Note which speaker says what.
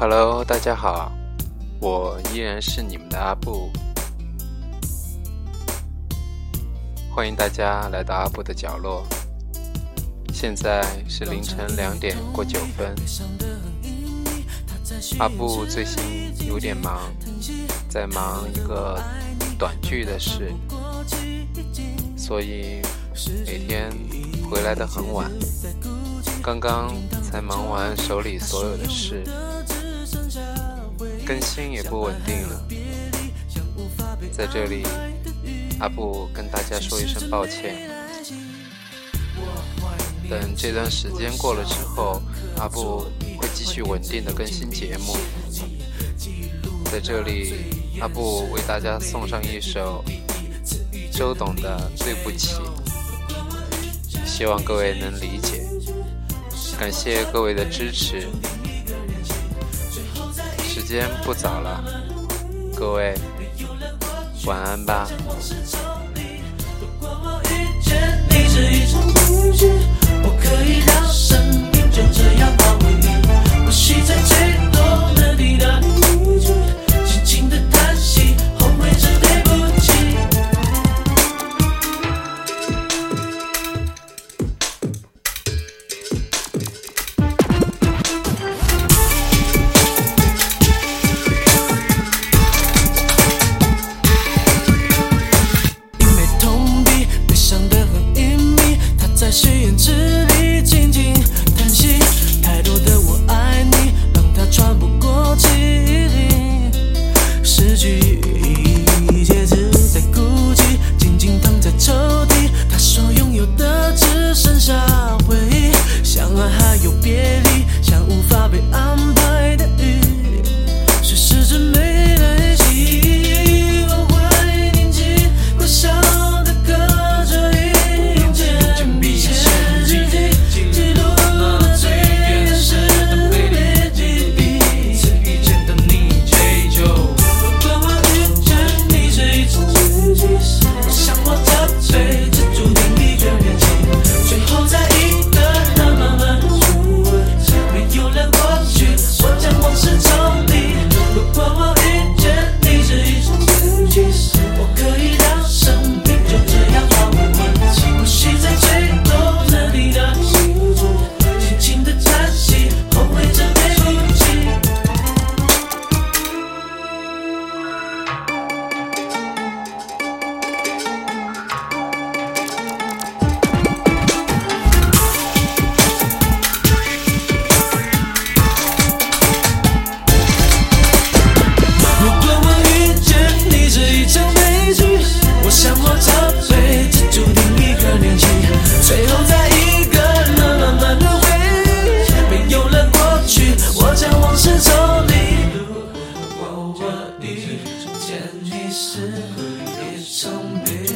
Speaker 1: Hello，大家好，我依然是你们的阿布，欢迎大家来到阿布的角落。现在是凌晨两点过九分，阿布最近有点忙，在忙一个短剧的事，所以每天回来的很晚，刚刚才忙完手里所有的事。更新也不稳定了，在这里，阿布跟大家说一声抱歉。等这段时间过了之后，阿布会继续稳定的更新节目。在这里，阿布为大家送上一首周董的《对不起》，希望各位能理解。感谢各位的支持。时间不早了，各位晚安吧。有别离像无法被安排。往事走你路，我问你，曾经是一场别？